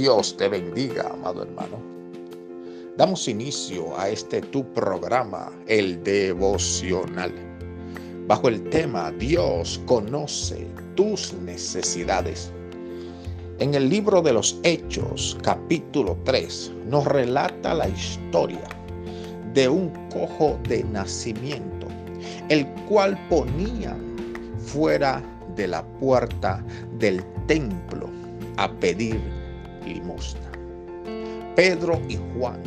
Dios te bendiga, amado hermano. Damos inicio a este tu programa, el devocional, bajo el tema Dios conoce tus necesidades. En el libro de los Hechos, capítulo 3, nos relata la historia de un cojo de nacimiento, el cual ponían fuera de la puerta del templo a pedir limosna. Pedro y Juan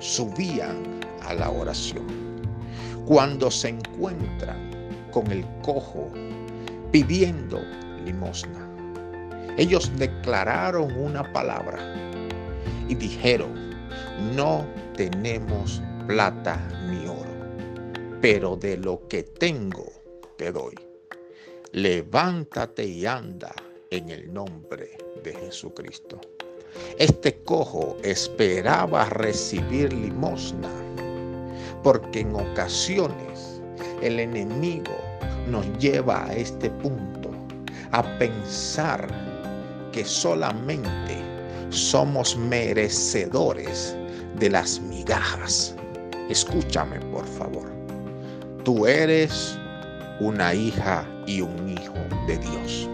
subían a la oración. Cuando se encuentran con el cojo pidiendo limosna, ellos declararon una palabra y dijeron, no tenemos plata ni oro, pero de lo que tengo te doy. Levántate y anda en el nombre de Jesucristo. Este cojo esperaba recibir limosna, porque en ocasiones el enemigo nos lleva a este punto, a pensar que solamente somos merecedores de las migajas. Escúchame, por favor. Tú eres una hija y un hijo de Dios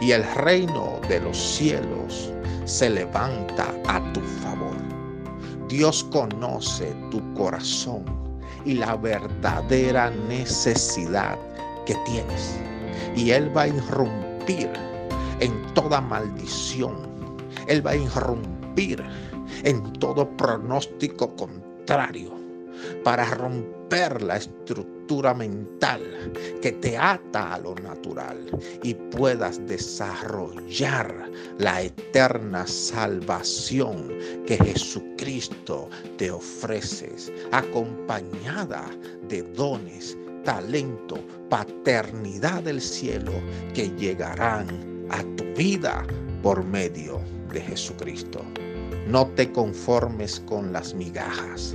y el reino de los cielos se levanta a tu favor. Dios conoce tu corazón y la verdadera necesidad que tienes. Y Él va a irrumpir en toda maldición. Él va a irrumpir en todo pronóstico contrario para romper la estructura mental que te ata a lo natural y puedas desarrollar la eterna salvación que Jesucristo te ofrece, acompañada de dones, talento, paternidad del cielo que llegarán a tu vida por medio de Jesucristo. No te conformes con las migajas.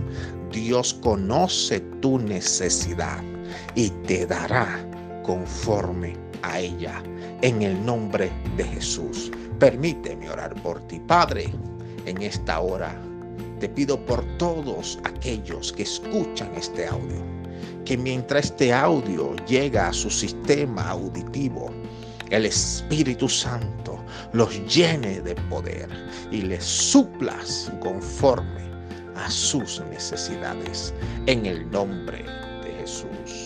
Dios conoce tu necesidad y te dará conforme a ella. En el nombre de Jesús. Permíteme orar por ti, Padre, en esta hora. Te pido por todos aquellos que escuchan este audio, que mientras este audio llega a su sistema auditivo, el Espíritu Santo los llene de poder y les suplas conforme a sus necesidades en el nombre de Jesús.